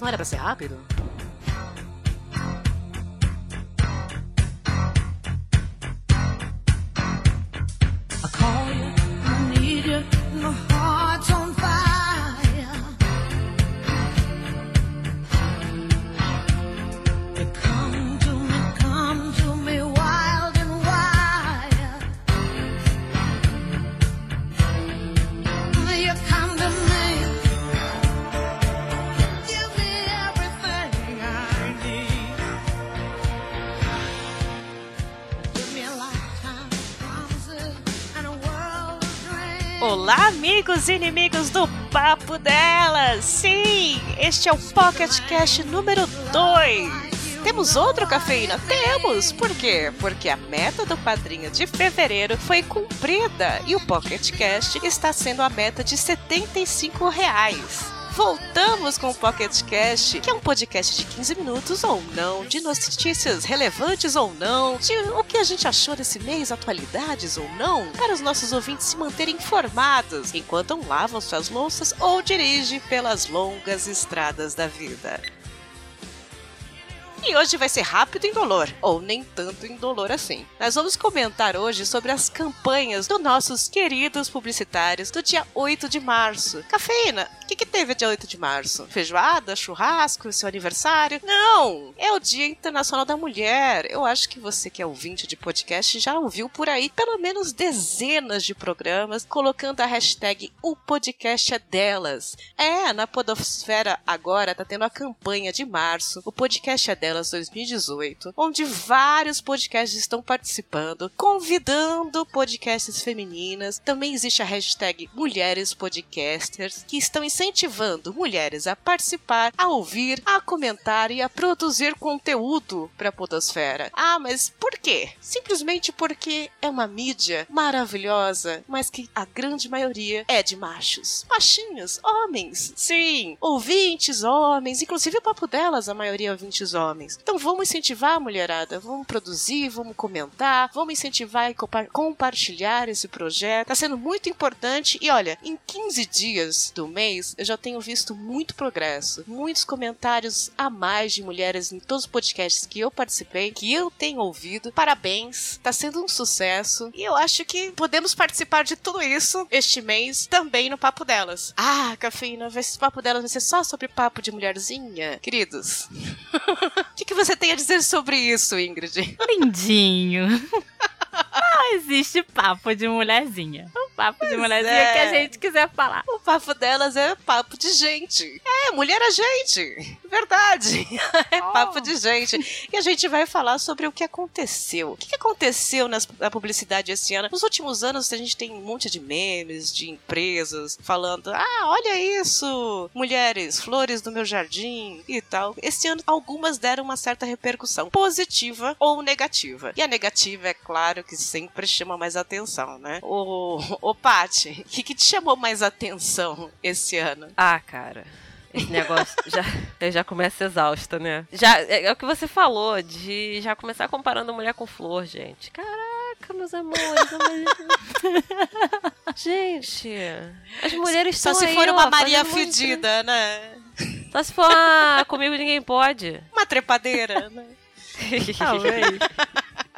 Não era pra ser rápido? Amigos e inimigos do Papo Delas! Sim, este é o Pocket Cast número 2. Temos outro cafeína? Temos! Por quê? Porque a meta do padrinho de fevereiro foi cumprida e o Pocket Cast está sendo a meta de 75 reais. Voltamos com o Pocket Cast, que é um podcast de 15 minutos ou não, de notícias relevantes ou não, de o que a gente achou desse mês, atualidades ou não, para os nossos ouvintes se manterem informados enquanto lavam suas louças ou dirigem pelas longas estradas da vida. E hoje vai ser rápido e indolor, ou nem tanto indolor assim. Nós vamos comentar hoje sobre as campanhas dos nossos queridos publicitários do dia 8 de março. Cafeína, o que, que teve dia 8 de março? Feijoada, churrasco, seu aniversário? Não! É o Dia Internacional da Mulher. Eu acho que você que é ouvinte de podcast já ouviu por aí pelo menos dezenas de programas colocando a hashtag O Podcast é Delas. É, na Podosfera agora tá tendo a campanha de março, o Podcast é Delas 2018, onde vários podcasts estão participando, convidando podcasts femininas. Também existe a hashtag Mulheres Podcasters, que estão incentivando mulheres a participar, a ouvir, a comentar e a produzir conteúdo para a Podosfera. Ah, mas por quê? Simplesmente porque é uma mídia maravilhosa, mas que a grande maioria é de machos. Machinhos, homens. Sim, ouvintes, homens, inclusive o papo delas, a maioria é ouvintes homens. Então vamos incentivar a mulherada, vamos produzir, vamos comentar, vamos incentivar e compa- compartilhar esse projeto. Tá sendo muito importante e olha, em 15 dias do mês eu já tenho visto muito progresso, muitos comentários a mais de mulheres em todos os podcasts que eu participei, que eu tenho ouvido. Parabéns, tá sendo um sucesso e eu acho que podemos participar de tudo isso este mês também no Papo Delas. Ah, cafeína, esse Papo Delas vai ser só sobre papo de mulherzinha? Queridos, o que, que você tem a dizer sobre isso, Ingrid? Lindinho. Não existe papo de mulherzinha. O papo de Pois mulherzinha é. que a gente quiser falar. O papo delas é papo de gente. É, mulher é gente. Verdade. É Oh. papo de gente. E a gente vai falar sobre o que aconteceu. O que que aconteceu nas- na publicidade esse ano? Nos últimos anos, a gente tem um monte de memes de empresas falando: ah, olha isso, mulheres, flores do meu jardim e tal. Esse ano, algumas deram uma certa repercussão, positiva ou negativa. E a negativa, é claro, que sempre chama mais atenção, né? Ô, ô Paty, o que, que te chamou mais atenção esse ano? Ah, cara. Esse negócio já, eu já começa exausta, né? Já, é, é o que você falou, de já começar comparando mulher com flor, gente. Caraca, meus amores. gente, as mulheres Só estão se aí, for ó, uma Maria fazendo muito- fedida, né? Só se for ah, comigo ninguém pode. Uma trepadeira, né? Talvez.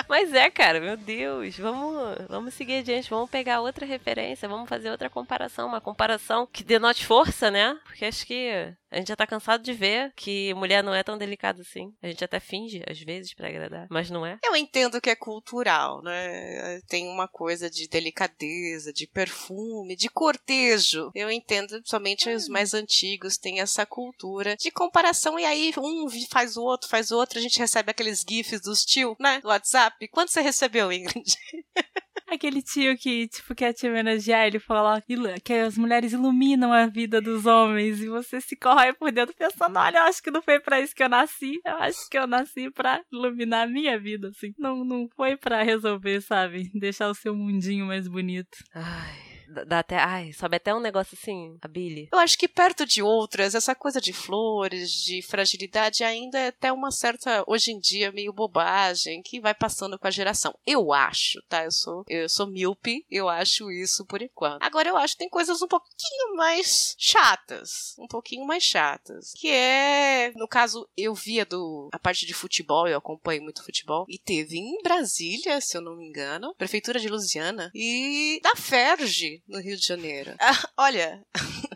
Mas é, cara, meu Deus. Vamos, vamos seguir adiante, vamos pegar outra referência, vamos fazer outra comparação. Uma comparação que denote força, né? Porque acho que a gente já tá cansado de ver que mulher não é tão delicada assim. A gente até finge, às vezes, pra agradar, mas não é. Eu entendo que é cultural, né? Tem uma coisa de delicadeza, de perfume, de cortejo. Eu entendo, somente os mais antigos têm essa cultura de comparação e aí um faz o outro, faz o outro, a gente recebe aqueles gifs dos tio, né? Do WhatsApp. Quanto você recebeu, Ingrid? aquele tio que, tipo, quer te homenagear, ele fala que as mulheres iluminam a vida dos homens e você se corrói por dentro pensando, olha, eu acho que não foi pra isso que eu nasci, eu acho que eu nasci pra iluminar a minha vida, assim. Não, não foi pra resolver, sabe? Deixar o seu mundinho mais bonito. Ai, dá- até. Ai, sobe até um negócio assim, a Billy. Eu acho que perto de outras, essa coisa de flores, de fragilidade, ainda é até uma certa, hoje em dia, meio bobagem, que vai passando com a geração. Eu acho, tá? Eu sou, eu sou míope, eu acho isso por enquanto. Agora eu acho que tem coisas um pouquinho mais chatas. Um pouquinho mais chatas. Que é, no caso, eu via do a parte de futebol, eu acompanho muito futebol, e teve em Brasília, se eu não me engano, Prefeitura de Lusiana, e da Ferge, no Rio de Janeiro. Ah, olha,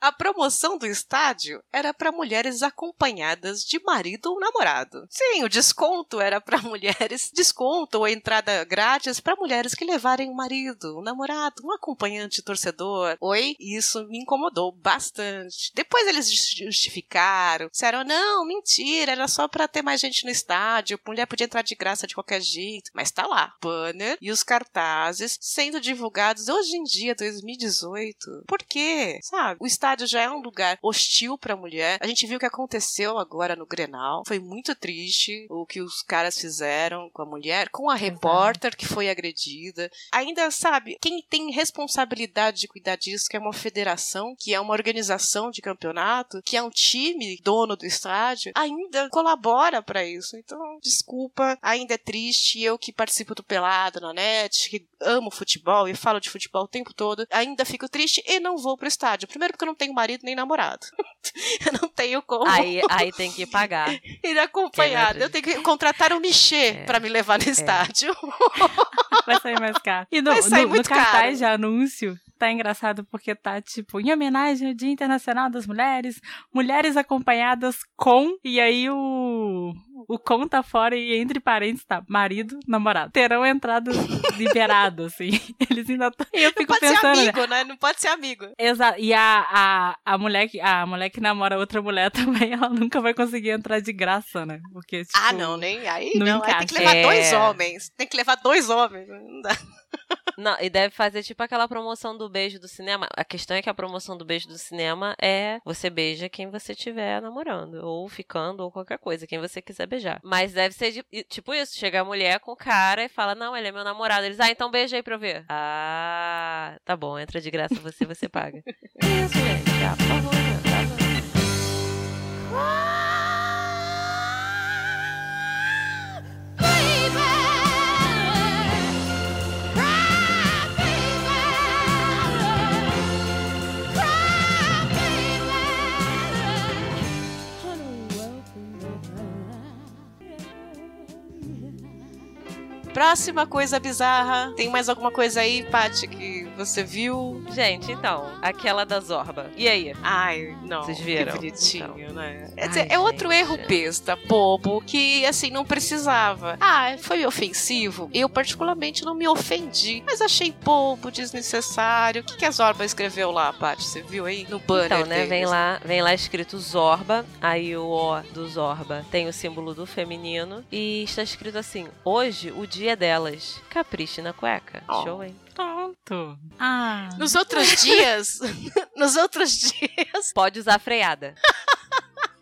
a promoção do estádio era para mulheres acompanhadas de marido ou namorado. Sim, o desconto era para mulheres, desconto ou entrada grátis para mulheres que levarem um marido, um namorado, um acompanhante torcedor. Oi, isso me incomodou bastante. Depois eles justi- justificaram, disseram: "Não, mentira, era só para ter mais gente no estádio, mulher podia entrar de graça de qualquer jeito". Mas tá lá, banner e os cartazes sendo divulgados hoje em dia, 2018. Por quê? Sabe? O estádio já é um lugar hostil pra mulher. A gente viu o que aconteceu agora no Grenal. Foi muito triste o que os caras fizeram com a mulher, com a repórter que foi agredida. Ainda, sabe, quem tem responsabilidade de cuidar disso, que é uma federação, que é uma organização de campeonato, que é um time dono do estádio, ainda colabora pra isso. Então, desculpa, ainda é triste. Eu que participo do Pelado na net, que amo futebol e falo de futebol o tempo todo, ainda fico triste e não vou pro estádio. Primeiro porque eu não tenho marido nem namorado. eu não tenho como Aí, aí tem que pagar. ir acompanhado. É Eu tenho que contratar um Michê É. pra me levar no estádio. Vai sair mais caro. E no, Vai sair no- no muito cartaz caro. de anúncio, tá engraçado porque tá tipo, em homenagem ao Dia Internacional das Mulheres, mulheres acompanhadas com, e aí o. O com tá fora e entre parênteses tá marido, namorado. Terão entrado liberado, assim. Eles ainda tão... E eu Não fico pode ser pensando, né? amigo, né? Não pode ser amigo. Exato. E a, a, a, mulher que, a mulher que namora outra mulher também, ela nunca vai conseguir entrar de graça, né? Porque, tipo, Ah, não, nem aí. não Não, aí tem que levar É. dois homens. Tem que levar dois homens. Não dá. Não, e deve fazer tipo aquela promoção do beijo do cinema. A questão é que a promoção do beijo do cinema é você beija quem você estiver namorando, ou ficando, ou qualquer coisa, quem você quiser beijar. Mas deve ser de- tipo isso: chega a mulher com o cara e fala, não, ele é meu namorado. Eles, ah, então beija aí pra eu ver. Ah, tá bom, entra de graça você, você paga. isso, gente. Ah, por favor. Próxima coisa bizarra. Tem mais alguma coisa aí, Paty, que você viu? Gente, então, aquela da Zorba. E aí? Ai, não. Vocês viram? Que bonitinho, Então. né? Ai, É, dizer, é outro erro besta, bobo, que assim, não precisava. Ah, foi ofensivo? Eu, particularmente, não me ofendi. Mas achei bobo, desnecessário. O que, que a Zorba escreveu lá, Paty? Você viu aí? No banner Então, né, deles? vem lá, vem lá escrito Zorba, aí o O do Zorba tem o símbolo do feminino e está escrito assim: "Hoje o dia delas. Capriche na cueca". Oh. Show, hein? Pronto. Ah. Nos outros dias, nos outros dias, Pode usar freada.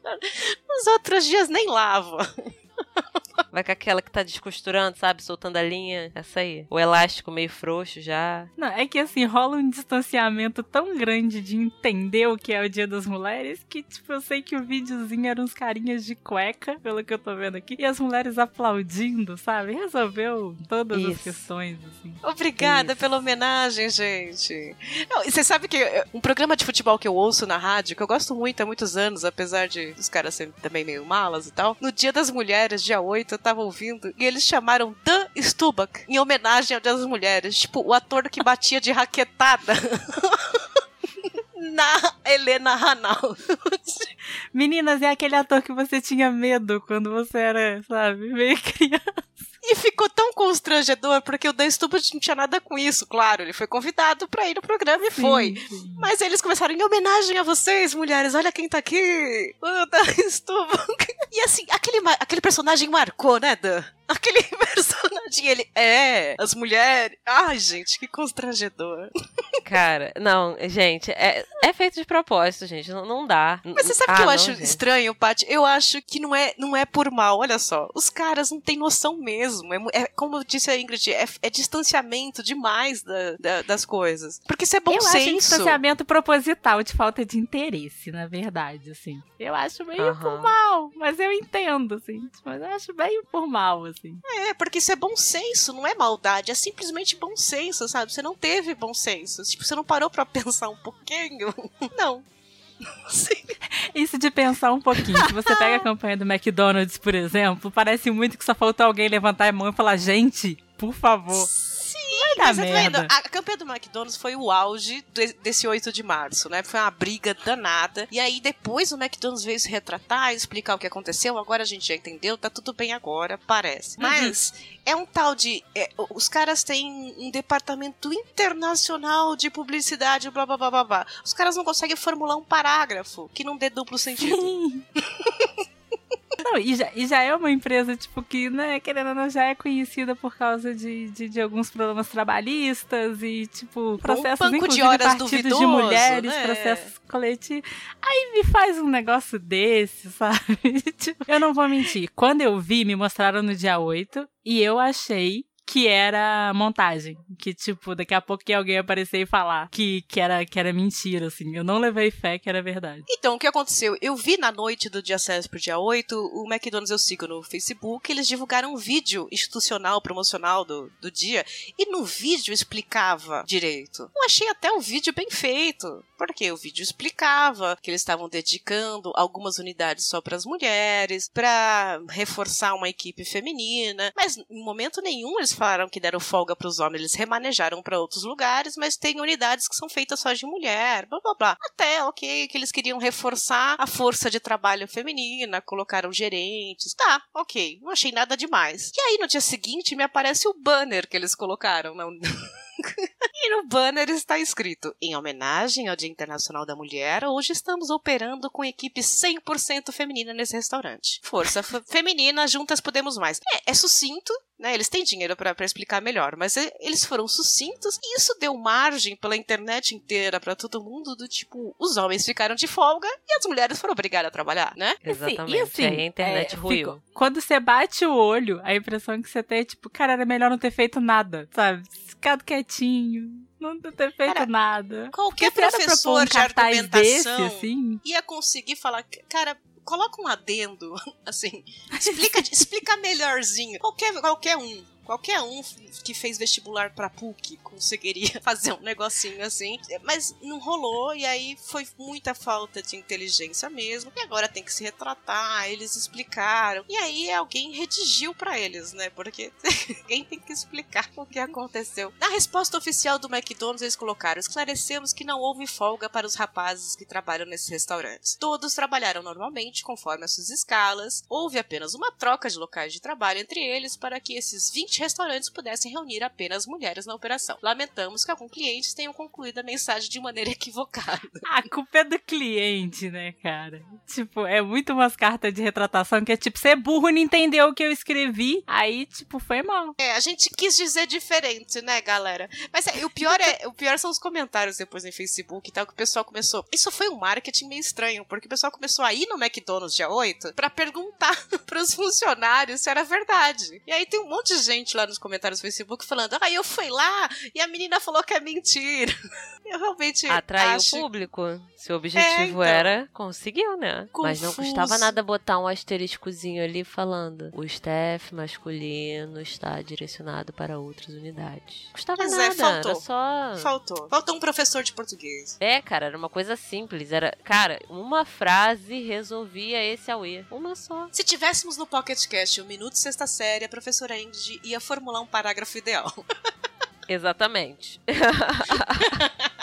nos outros dias nem lava. Vai com aquela que tá descosturando, sabe, soltando a linha, essa aí. O elástico meio frouxo já. Não, é que assim, rola um distanciamento tão grande de entender o que é o Dia das Mulheres que, tipo, eu sei que o videozinho era uns carinhas de cueca, pelo que eu tô vendo aqui, e as mulheres aplaudindo, sabe? Resolveu todas as Isso. questões, assim. Obrigada Isso. pela homenagem, gente. Não, e você sabe que um programa de futebol que eu ouço na rádio, que eu gosto muito há muitos anos, apesar de os caras serem também meio malas e tal, no Dia das Mulheres, dia 8, eu tava ouvindo, e eles chamaram Dan Stubach em homenagem ao Dia das Mulheres. Tipo, o ator que batia de raquetada. Na Helena Ranaldo. Meninas, é aquele ator que você tinha medo quando você era, sabe, meio criança. E ficou tão constrangedor, porque o Dan Stubach não tinha nada com isso, claro. Ele foi convidado pra ir no programa e foi. Sim, sim. Mas eles começaram em homenagem a vocês, mulheres. Olha quem tá aqui. O Dan Stubach. E assim, aquele, aquele personagem marcou, né, Dan? Aquele personagem, ele é as mulheres. Ai, gente, que constrangedor. Cara, não, gente, é, é feito de propósito, gente. Não, não dá. Mas você sabe o Ah, que eu não, acho gente. estranho, Paty? Eu acho que não é, não é por mal, olha só. Os caras não têm noção mesmo. É, é como disse a Ingrid, é, é distanciamento demais da- da- das coisas. Porque isso é bom eu acho um senso. distanciamento proposital de falta de interesse, na verdade, assim. Eu acho meio Aham. por mal, mas eu entendo, assim. Mas eu acho meio por mal, assim. É, porque isso é bom senso, não é maldade, é simplesmente bom senso, sabe? Você não teve bom senso. Tipo, você não parou pra pensar um pouquinho. Não. Sim. Isso de pensar um pouquinho. Se você pega a campanha do McDonald's, por exemplo, parece muito que só faltou alguém levantar a mão e falar, gente, por favor. Dar mas tá vendo? merda. A campanha do McDonald's foi o auge de- desse 8 de março, né? Foi uma briga danada. E aí depois o McDonald's veio se retratar, explicar o que aconteceu. Agora a gente já entendeu, tá tudo bem agora, parece. Mas é um tal de. é, os caras têm um departamento internacional de publicidade, blá blá blá blá blá. Os caras não conseguem formular um parágrafo que não dê duplo sentido. Não, e já, e já é uma empresa, tipo, que, né, querendo ou não, já é conhecida por causa de, de, de alguns problemas trabalhistas e, tipo, processos, banco de horas partidos de duvidoso, mulheres, né? processos coletivos. Aí me faz um negócio desse, sabe? Tipo, eu não vou mentir. Quando eu vi, me mostraram no dia 8 e eu achei que era montagem. Que, tipo, daqui a pouco ia alguém aparecer e falar que, que, era, que era mentira, assim. Eu não levei fé que era verdade. Então, o que aconteceu? Eu vi na noite do dia 7 pro dia 8, o McDonald's eu sigo no Facebook, eles divulgaram um vídeo institucional, promocional do, do dia, e no vídeo explicava direito. Eu achei até o vídeo bem feito, porque o vídeo explicava que eles estavam dedicando algumas unidades só para as mulheres, para reforçar uma equipe feminina, mas em momento nenhum eles falaram que deram folga para os homens, eles remanejaram para outros lugares, mas tem unidades que são feitas só de mulher, blá blá blá. Até, ok, que eles queriam reforçar a força de trabalho feminina, colocaram gerentes. Tá, ok, não achei nada demais. E aí no dia seguinte me aparece o banner que eles colocaram na E no banner está escrito: em homenagem ao Dia Internacional da Mulher, hoje estamos operando com equipe 100% feminina nesse restaurante. Força fe- feminina, juntas podemos mais. É, é sucinto, né? Eles têm dinheiro pra pra explicar melhor, mas eles foram sucintos e isso deu margem pela internet inteira pra todo mundo do tipo, os homens ficaram de folga e as mulheres foram obrigadas a trabalhar, né? Exatamente. E assim, Aí a internet é, ruiu. fica- quando você bate o olho, a impressão que você tem é tipo, cara, era melhor não ter feito nada, sabe? Ficado quietinho, não ter feito Cara, nada. Qualquer Porque professor um de cartaz desse, argumentação assim, ia conseguir falar, cara, coloca um adendo, assim, explica, explica melhorzinho. Qualquer, qualquer um. Qualquer um que fez vestibular pra PUC conseguiria fazer um negocinho assim, mas não rolou e aí foi muita falta de inteligência mesmo. E agora tem que se retratar, eles explicaram. E aí alguém redigiu pra eles, né? Porque alguém tem que explicar o que aconteceu. Na resposta oficial do McDonald's eles colocaram: "Esclarecemos que não houve folga para os rapazes que trabalham nesses restaurantes. Todos trabalharam normalmente conforme as suas escalas. Houve apenas uma troca de locais de trabalho entre eles para que esses 20 restaurantes pudessem reunir apenas mulheres na operação. Lamentamos que alguns clientes tenham concluído a mensagem de maneira equivocada. a culpa é do cliente, né, cara? Tipo, é muito umas cartas de retratação que é tipo, você é burro e não entendeu o que eu escrevi, aí, tipo, foi mal. É, a gente quis dizer diferente, né, galera? Mas é, o pior é, o pior são os comentários depois no Facebook e tal, que o pessoal começou. Isso foi um marketing meio estranho, porque o pessoal começou a ir no McDonald's dia 8 pra perguntar pros funcionários se era verdade. E aí tem um monte de gente lá nos comentários do Facebook falando: "Ah, eu fui lá e a menina falou que é mentira". Eu realmente Atraiu acho o público. Se o objetivo É, então. era, conseguiu, né? Mas não Confuso. custava nada botar um asteriscozinho ali falando. O staff masculino está direcionado para outras unidades. Custava Mas é, nada, faltou. era só. faltou. Faltou um professor de português. É, cara, era uma coisa simples. Era, cara, uma frase resolvia esse auê. Uma só. Se tivéssemos no Pocket Cast o Minuto Sexta Série, a professora Ingrid ia formular um parágrafo ideal. Exatamente.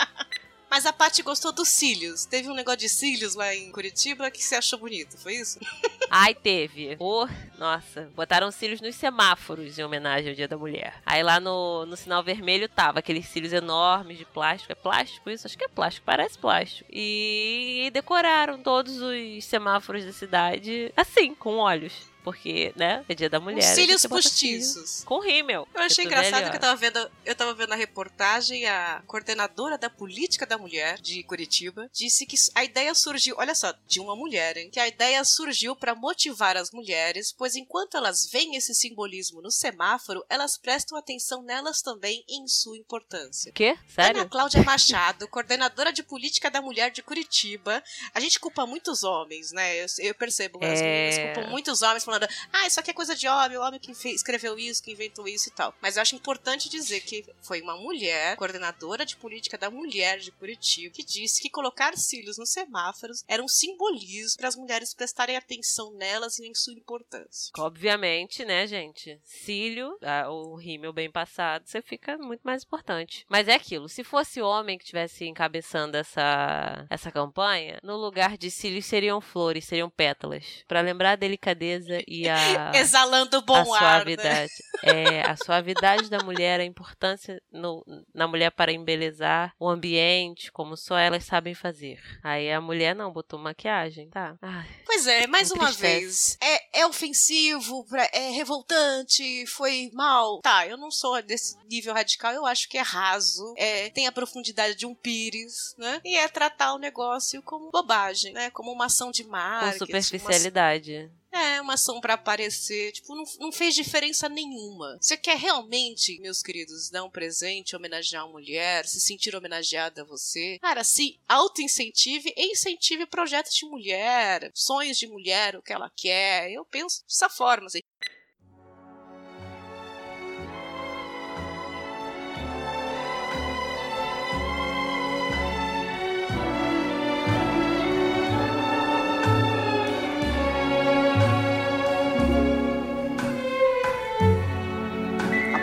Mas a Paty gostou dos cílios. Teve um negócio de cílios lá em Curitiba que você achou bonito, foi isso? Ai, teve. Ô, nossa, botaram cílios nos semáforos em homenagem ao Dia da Mulher. Aí lá no, no sinal vermelho tava aqueles cílios enormes de plástico. É plástico isso? Acho que é plástico, parece plástico. E decoraram todos os semáforos da cidade assim, com olhos. Porque, né, é dia da mulher. Os cílios cílio postiços. Com rímel. Eu achei tô engraçado velha. que eu tava vendo, eu tava vendo a reportagem, a coordenadora da política da mulher de Curitiba disse que a ideia surgiu, olha só, de uma mulher, hein? Que a ideia surgiu para motivar as mulheres, pois enquanto elas veem esse simbolismo no semáforo, elas prestam atenção nelas também em sua importância. O quê? Ana Sério? Cláudia Machado, coordenadora de política da mulher de Curitiba. A gente culpa muitos homens, né? Eu, eu percebo, as É. meninas culpam muitos homens falando, ah, isso aqui é coisa de homem, o homem que escreveu isso, que inventou isso e tal. Mas eu acho importante dizer que foi uma mulher, coordenadora de política da mulher de Curitiba, que disse que colocar cílios nos semáforos era um simbolismo para as mulheres prestarem atenção nelas e em sua importância. Obviamente, né, gente? Cílio, o rímel bem passado, você fica muito mais importante. Mas é aquilo, se fosse homem que estivesse encabeçando essa, essa campanha, no lugar de cílios seriam flores, seriam pétalas. Pra lembrar a delicadeza e a, Exalando bom a ar, né? suavidade. É, a suavidade da mulher, a importância no- na mulher para embelezar o ambiente, como só elas sabem fazer. Aí a mulher não, botou maquiagem, tá? Ai, Pois é, mais uma vez. É, é ofensivo, pra- é revoltante, foi mal. Tá, eu não sou desse nível radical, eu acho que é raso, é, tem a profundidade de um pires, né? E é tratar o negócio como bobagem, né? Como uma ação de com marketing. uma- superficialidade. É, uma ação pra aparecer. Tipo, não, não fez diferença nenhuma. Você quer realmente, meus queridos, dar um presente, homenagear uma mulher, se sentir homenageada a você? Cara, se auto-incentive e incentive projetos de mulher, sonhos de mulher, o que ela quer. Eu penso dessa forma, assim.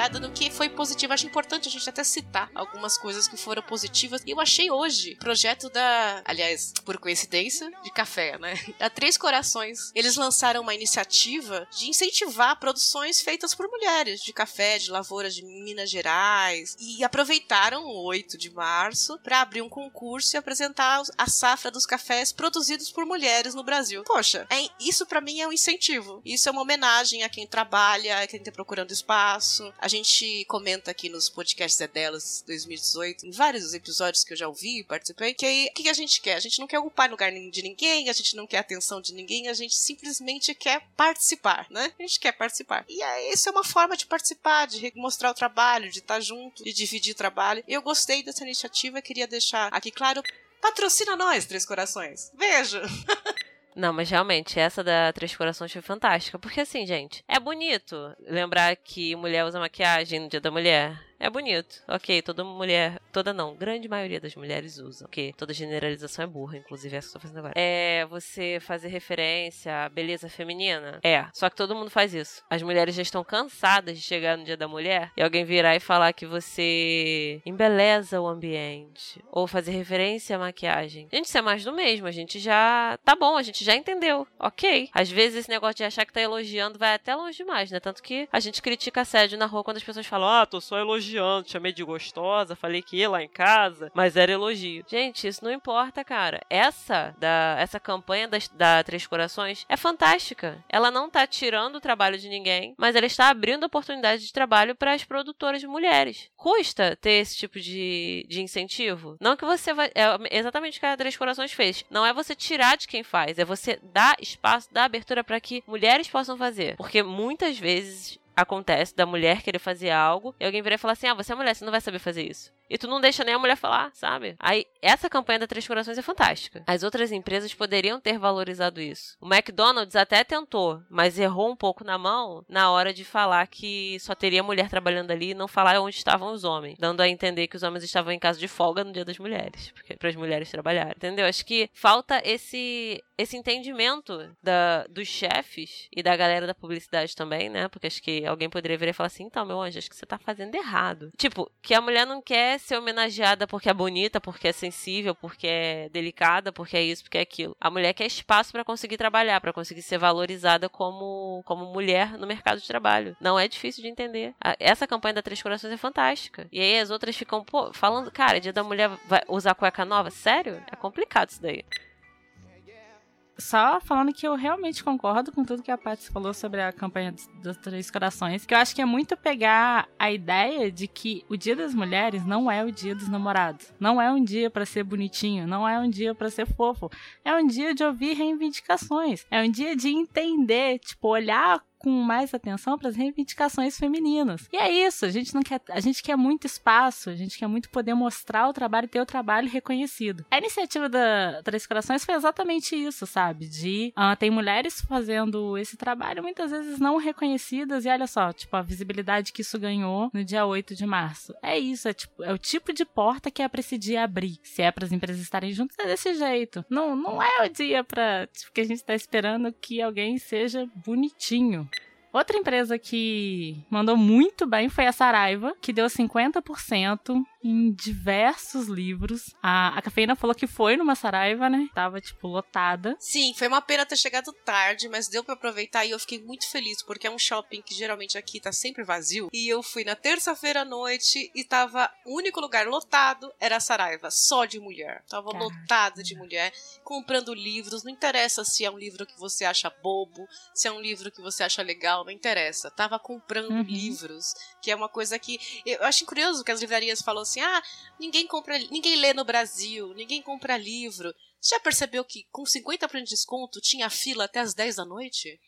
Olhada no que foi positivo. Acho importante a gente até citar algumas coisas que foram positivas. E eu achei hoje projeto da. Aliás, por coincidência, de café, né? Da Três Corações. Eles lançaram uma iniciativa de incentivar produções feitas por mulheres de café, de lavouras de Minas Gerais. E aproveitaram o 8 de março para abrir um concurso e apresentar a safra dos cafés produzidos por mulheres no Brasil. Poxa, é- isso para mim é um incentivo. Isso é uma homenagem a quem trabalha, a quem tá procurando espaço. A gente comenta aqui nos podcasts é delas 2018, em vários episódios que eu já ouvi e participei, que aí, o que a gente quer? A gente não quer ocupar lugar de ninguém, a gente não quer atenção de ninguém, a gente simplesmente quer participar, né? A gente quer participar. E aí, isso é uma forma de participar, de mostrar o trabalho, de estar junto, de dividir o trabalho. Eu gostei dessa iniciativa, queria deixar aqui claro. Patrocina nós, Três Corações. Beijo! Não, mas realmente, essa da Três Corações foi fantástica. Porque assim, gente, é bonito lembrar que mulher usa maquiagem no Dia da Mulher. É bonito. Ok, toda mulher. Toda não, grande maioria das mulheres usam. Ok, toda generalização é burra, inclusive essa que eu tô fazendo agora. É você fazer referência à beleza feminina? É. Só que todo mundo faz isso. As mulheres já estão cansadas de chegar no Dia da Mulher e alguém virar e falar que você embeleza o ambiente. Ou fazer referência à maquiagem. Gente, isso é mais do mesmo. A gente já. Tá bom, a gente já entendeu. Ok. Às vezes esse negócio de achar que tá elogiando vai até longe demais, né? Tanto que a gente critica assédio na rua quando as pessoas falam: Ah, tô só elogiando, te chamei de gostosa, falei que ia lá em casa, mas era elogio. Gente, isso não importa, cara. Essa da essa campanha das, da Três Corações é fantástica. Ela não tá tirando o trabalho de ninguém, mas ela está abrindo oportunidades de trabalho para as produtoras mulheres. Custa ter esse tipo de, de incentivo? Não que você vai. É exatamente o que a Três Corações fez. Não é você tirar de quem faz, é você dar espaço, dar abertura para que mulheres possam fazer. Porque muitas vezes acontece da mulher querer fazer algo e alguém virar e falar assim: ah, você é mulher, você não vai saber fazer isso. E tu não deixa nem a mulher falar, sabe? Aí, essa campanha da Três Corações é fantástica. As outras empresas poderiam ter valorizado isso. O McDonald's até tentou, mas errou um pouco na mão na hora de falar que só teria mulher trabalhando ali e não falar onde estavam os homens. Dando a entender que os homens estavam em casa de folga no dia das mulheres. Porque para as mulheres trabalharem. Entendeu? Acho que falta esse, esse entendimento da, dos chefes e da galera da publicidade também, né? Porque acho que alguém poderia virar e falar assim: então, meu anjo, acho que você tá fazendo errado. Tipo, que a mulher não quer ser homenageada porque é bonita, porque é sensível, porque é delicada, porque é isso, porque é aquilo. A mulher quer espaço pra conseguir trabalhar, pra conseguir ser valorizada como, como mulher no mercado de trabalho. Não é difícil de entender. Essa campanha da Três Corações é fantástica. E aí as outras ficam, pô, falando, cara, dia da mulher vai usar cueca nova? Sério? É complicado isso daí. Só falando que eu realmente concordo com tudo que a Paty falou sobre a campanha dos, Três Corações, que eu acho que é muito pegar a ideia de que o Dia das Mulheres não é o Dia dos Namorados. Não é um dia pra ser bonitinho, não é um dia pra ser fofo. É um dia de ouvir reivindicações. É um dia de entender, tipo, olhar com mais atenção para as reivindicações femininas. E é isso, a gente não quer, a gente quer muito espaço, a gente quer muito poder mostrar o trabalho e ter o trabalho reconhecido. A iniciativa da Três Corações foi exatamente isso, sabe? De ah, tem mulheres fazendo esse trabalho muitas vezes não reconhecidas e olha só, tipo a visibilidade que isso ganhou no dia 8 de março. É isso, é, tipo, é o tipo de porta que é para esse dia abrir. Se é para as empresas estarem juntas é desse jeito. Não, não é o dia para tipo, que a gente tá esperando que alguém seja bonitinho. Outra empresa que mandou muito bem foi a Saraiva, que deu 50% em diversos livros. A, a Cafeína falou que foi numa Saraiva, né? Tava, tipo, lotada. Sim, foi uma pena ter chegado tarde, mas deu pra aproveitar e eu fiquei muito feliz, porque é um shopping que geralmente aqui tá sempre vazio. E eu fui na terça-feira à noite e tava. O único lugar lotado era a Saraiva, só de mulher. Tava Caramba. lotado de mulher, comprando livros. Não interessa se é um livro que você acha bobo, se é um livro que você acha legal, não interessa. Tava comprando Uhum. livros, que é uma coisa que. Eu acho curioso que as livrarias falam assim: ah, ninguém compra, ninguém lê no Brasil, ninguém compra livro. Já percebeu que com 50% de desconto tinha fila até as 10 da noite?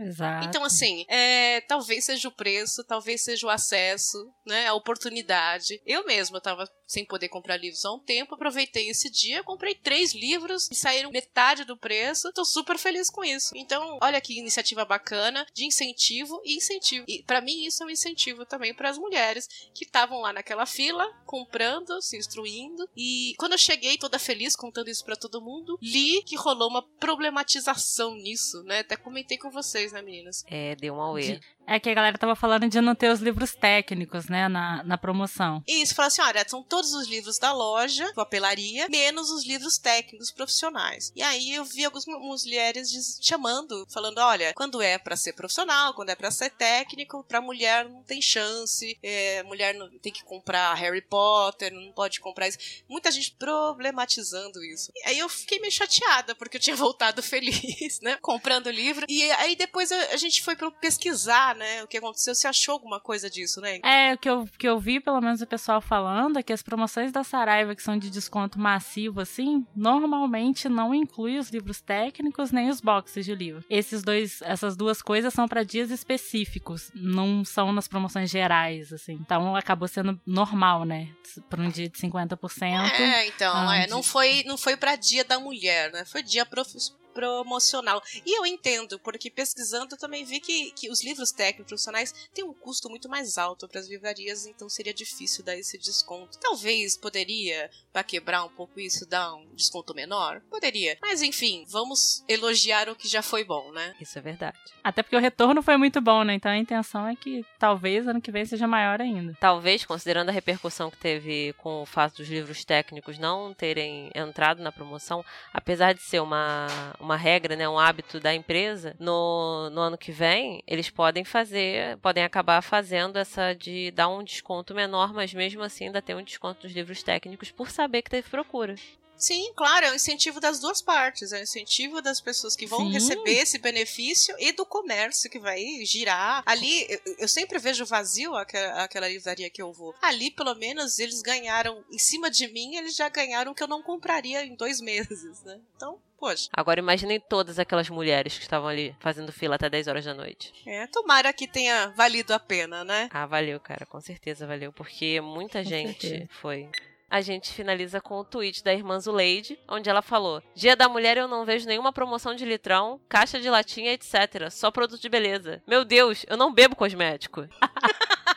Exato. Então, assim, é, talvez seja o preço, talvez seja o acesso, né? A oportunidade. Eu mesma tava sem poder comprar livros há um tempo, aproveitei esse dia, comprei três livros e saíram metade do preço. Tô super feliz com isso. Então, olha que iniciativa bacana de incentivo e incentivo. E para mim isso é um incentivo também para as mulheres que estavam lá naquela fila, comprando, se instruindo. E quando eu cheguei toda feliz contando isso para todo mundo, li que rolou uma problematização nisso, né? Até comentei com vocês, né, meninas? É, deu um auê. É que a galera tava falando de não ter os livros técnicos, né, na, na promoção. E isso, fala assim: olha, são todos os livros da loja, papelaria, menos os livros técnicos profissionais. E aí eu vi algumas mulheres diz- chamando, falando: olha, quando é pra ser profissional, quando é pra ser técnico, pra mulher não tem chance, é, mulher não tem que comprar Harry Potter, não pode comprar isso. Muita gente problematizando isso. E aí eu fiquei meio chateada, porque eu tinha voltado feliz, né? Comprando o livro. E aí depois a, a gente foi pesquisar, né? O que aconteceu, se achou alguma coisa disso, né? É, o que eu, que eu vi, pelo menos o pessoal falando, é que as promoções da Saraiva, que são de desconto massivo, assim, normalmente não inclui os livros técnicos nem os boxes de livro. Esses dois, essas duas coisas são para dias específicos, não são nas promoções gerais, assim. Então acabou sendo normal, né? Para um dia de 50%. É, então, é, não foi não foi para Dia da Mulher, né? Foi dia prof- promocional. E eu entendo, porque pesquisando eu também vi que, que os livros técnicos profissionais têm um custo muito mais alto para as livrarias, então seria difícil dar esse desconto. Talvez poderia, para quebrar um pouco isso, dar um desconto menor? Poderia. Mas enfim, vamos elogiar o que já foi bom, né? Isso é verdade. Até porque o retorno foi muito bom, né? Então a intenção é que talvez ano que vem seja maior ainda. Talvez, considerando a repercussão que teve com o fato dos livros técnicos não terem entrado na promoção, apesar de ser uma, uma regra, né, um hábito da empresa, no, no ano que vem eles podem fazer, podem acabar fazendo essa de dar um desconto menor, mas mesmo assim ainda tem um desconto nos livros técnicos por saber que teve procura. Sim, claro, é um incentivo das duas partes. É um incentivo das pessoas que vão Sim. receber esse benefício e do comércio que vai girar. Ali, eu, eu sempre vejo vazio aquela, aquela livraria que eu vou. Ali, pelo menos, eles ganharam, em cima de mim, eles já ganharam o que eu não compraria em dois meses, né? Então, poxa, Agora imaginem todas aquelas mulheres que estavam ali fazendo fila até 10 horas da noite. é, tomara que tenha valido a pena, né? Ah, valeu, cara, com certeza valeu, porque muita Com gente certeza. foi. A gente finaliza com o tweet da irmã Zuleide, onde ela falou: Dia da mulher eu não vejo nenhuma promoção de litrão, caixa de latinha, etc. Só produto de beleza. Meu Deus, eu não bebo cosmético.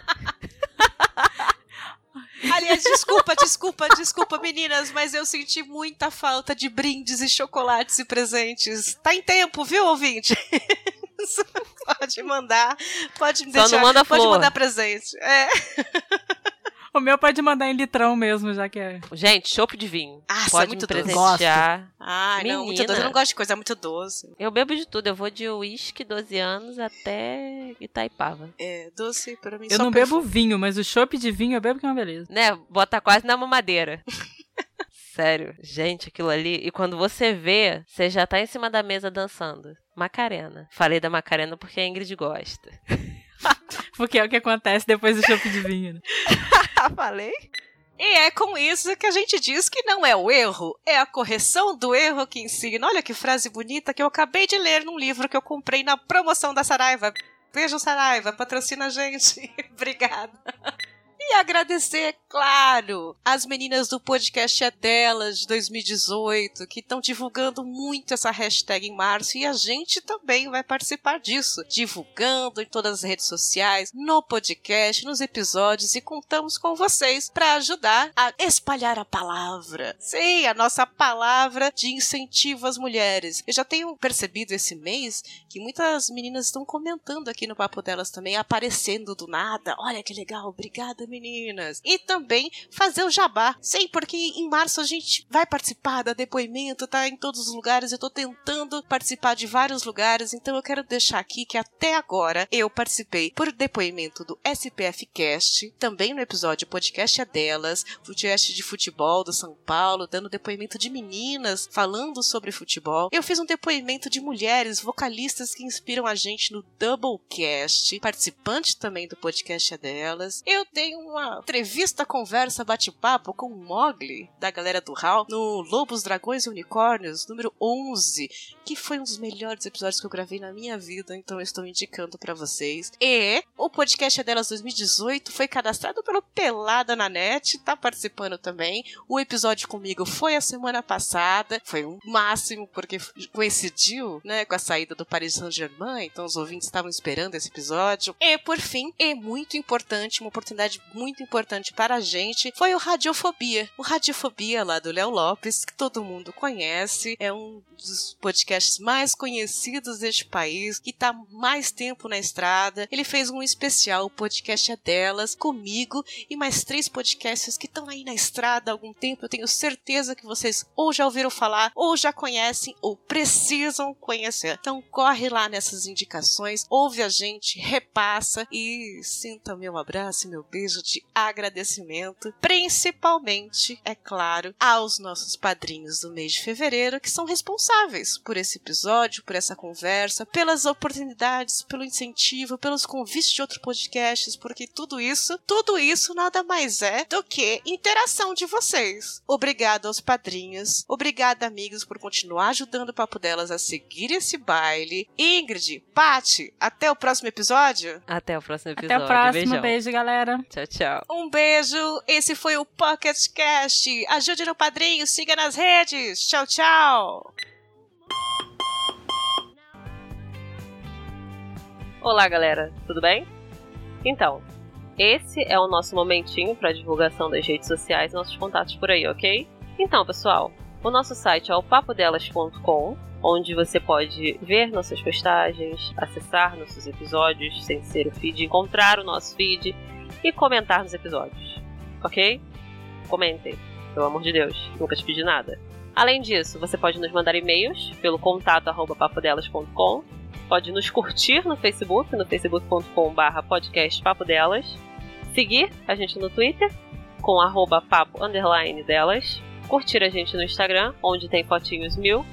Aliás, desculpa, desculpa, desculpa, meninas, mas eu senti muita falta de brindes e chocolates e presentes. Tá em tempo, viu, ouvinte? pode mandar, pode me Só não deixar, manda pode flor. mandar presente. É. O meu pode mandar em litrão mesmo, já que é. Gente, chopp de vinho. Ah, é Pode muito me doce. presentear. Ai, não, muito Menina. doce. Eu não gosto de coisa muito doce. Eu bebo de tudo. Eu vou de uísque 12 anos até Itaipava. É, doce pra mim Eu só não perfume. bebo vinho, mas o chopp de vinho eu bebo que é uma beleza. Né? Bota quase na mamadeira. Sério. Gente, aquilo ali. E quando você vê, você já tá em cima da mesa dançando. Macarena. Falei da Macarena porque a Ingrid gosta. Porque é o que acontece depois do chopp de vinho. né? Falei? E é com isso que a gente diz que não é o erro, é a correção do erro que ensina. Olha que frase bonita que eu acabei de ler num livro que eu comprei na promoção da Saraiva. Beijo, Saraiva, patrocina a gente. Obrigada. E agradecer, é claro, as meninas do podcast É Delas de 2018, que estão divulgando muito essa hashtag em março e a gente também vai participar disso, divulgando em todas as redes sociais, no podcast, nos episódios e contamos com vocês para ajudar a espalhar a palavra. Sim, a nossa palavra de incentivo às mulheres. Eu já tenho percebido esse mês que muitas meninas estão comentando aqui no papo delas também, aparecendo do nada. Olha que legal, obrigada meninas. E também fazer o jabá. Sim, porque em março a gente vai participar da depoimento, tá em todos os lugares. Eu tô tentando participar de vários lugares, então eu quero deixar aqui que até agora eu participei por depoimento do SPF Cast, também no episódio Podcast é delas, podcast de futebol do São Paulo, dando depoimento de meninas falando sobre futebol. Eu fiz um depoimento de mulheres vocalistas que inspiram a gente no Doublecast, participante também do podcast é delas. Eu dei uma entrevista, conversa, bate-papo com o Mogli, da galera do HAL, no Lobos, Dragões e Unicórnios, número 11, que foi um dos melhores episódios que eu gravei na minha vida, então eu estou indicando pra vocês. E o podcast é delas 2018 foi cadastrado pelo Pelada na Net, tá participando também. O episódio comigo foi a semana passada, foi um máximo porque coincidiu, né, com a saída do Paris Saint-Germain, então os ouvintes estavam esperando esse episódio. E por fim, e muito importante, uma oportunidade muito importante para a gente, foi o Radiofobia. O Radiofobia lá do Léo Lopes, que todo mundo conhece, é um dos podcasts mais conhecidos deste país, que tá mais tempo na estrada. Ele fez um especial, o podcast é delas, comigo e mais três podcasts que estão aí na estrada há algum tempo. Eu tenho certeza que vocês ou já ouviram falar, ou já conhecem, ou precisam conhecer. Então corre lá nessas indicações, ouve a gente, repassa e sinta meu abraço e meu beijo de agradecimento, principalmente, é claro, aos nossos padrinhos do mês de fevereiro que são responsáveis por esse episódio, por essa conversa, pelas oportunidades, pelo incentivo, pelos convites de outros podcasts, porque tudo isso, tudo isso nada mais é do que interação de vocês. Obrigado aos padrinhos, obrigada amigos por continuar ajudando o Papo Delas a seguir esse baile. Ingrid, Pati, até o próximo episódio. Até o próximo Até episódio. o próximo. Beijão. Beijo, galera. Tchau, tchau. Um beijo, esse foi o Pocket Cast. Ajude no padrinho, siga nas redes. Tchau, tchau. Olá, galera, tudo bem? Então, esse é o nosso momentinho para divulgação das redes sociais e nossos contatos por aí, ok? Então, pessoal, o nosso site é o papodelas.com, onde você pode ver nossas postagens, acessar nossos episódios sem ser o feed, encontrar o nosso feed e comentar nos episódios, ok? Comentem, pelo amor de Deus, nunca te pedi nada. Além disso, você pode nos mandar e-mails pelo contato papodelas.com pode nos curtir no Facebook, no facebook.com.br podcast Papo Delas, seguir a gente no Twitter, com arroba papo underline delas, curtir a gente no Instagram, onde tem fotinhos mil,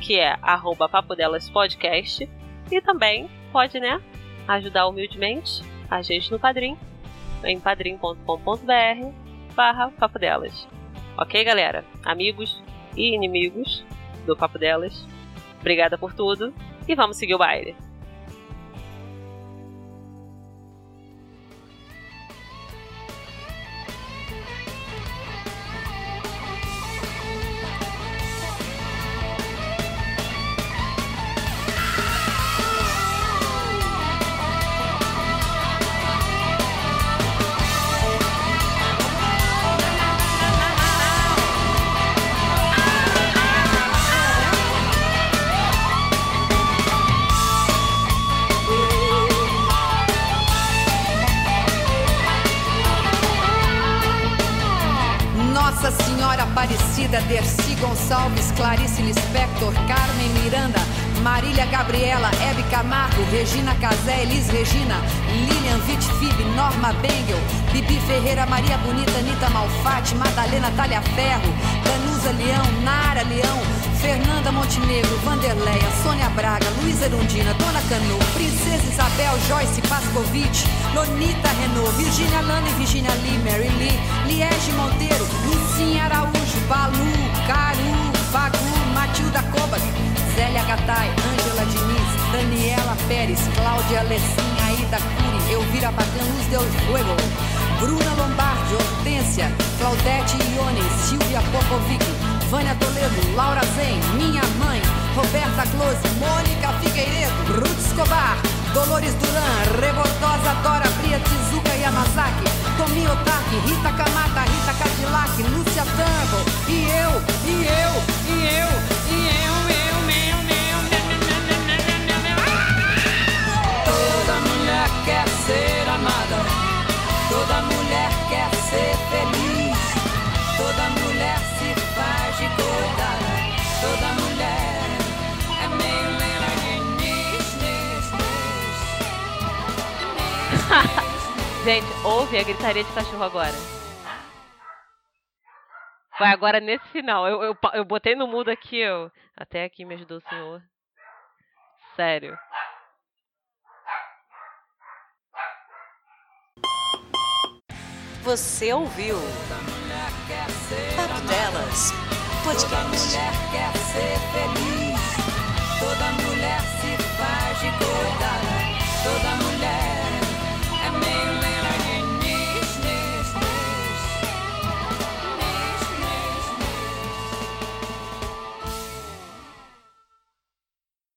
que é arroba papo delas podcast, e também pode, né, ajudar humildemente a gente no Padrim, em padrim.com.br barra papo delas. Ok, galera? Amigos e inimigos do Papo Delas, obrigada por tudo e vamos seguir o baile. Regina Casé, Elis Regina, Lilian Vitfib, Norma Bengel, Bibi Ferreira, Maria Bonita, Anitta Malfatti, Madalena Talha Ferro, Danusa Leão, Nara Leão, Fernanda Montenegro, Vanderleia, Sônia Braga, Luísa Erundina, Dona Canu, Princesa Isabel, Joyce Pascovitch, Lonita Renault, Virgínia Lana e Virginia Lee, Mary Lee, Liege Monteiro, Lucinha Araújo, Balu, Caru, Fagu, Matilda Kovac, Zélia Gattai, Ângela Diniz, Daniela Pérez, Cláudia Lessinha, Aida Cury, Elvira Bacan, Luz Del Fuego, Bruna Lombardi, Hortência, Claudete Ione, Silvia Popovic, Vânia Toledo, Laura Zen, minha mãe, Roberta Close, Mônica Figueiredo, Ruth Escobar, Dolores Duran, Rebordosa Dora, Bria Tizuka Yamazaki, Tomi Otaki, Rita Kamata, Rita Cadillac, Lúcia eu, e eu, e eu, e eu, Gente, ouve a gritaria de cachorro agora. Foi agora nesse final. Eu, eu, eu botei no mudo aqui, eu. Até aqui me ajudou o senhor. Sério. Você ouviu Papo Delas Podcast. mulher quer ser feliz, toda mulher se faz de coitada,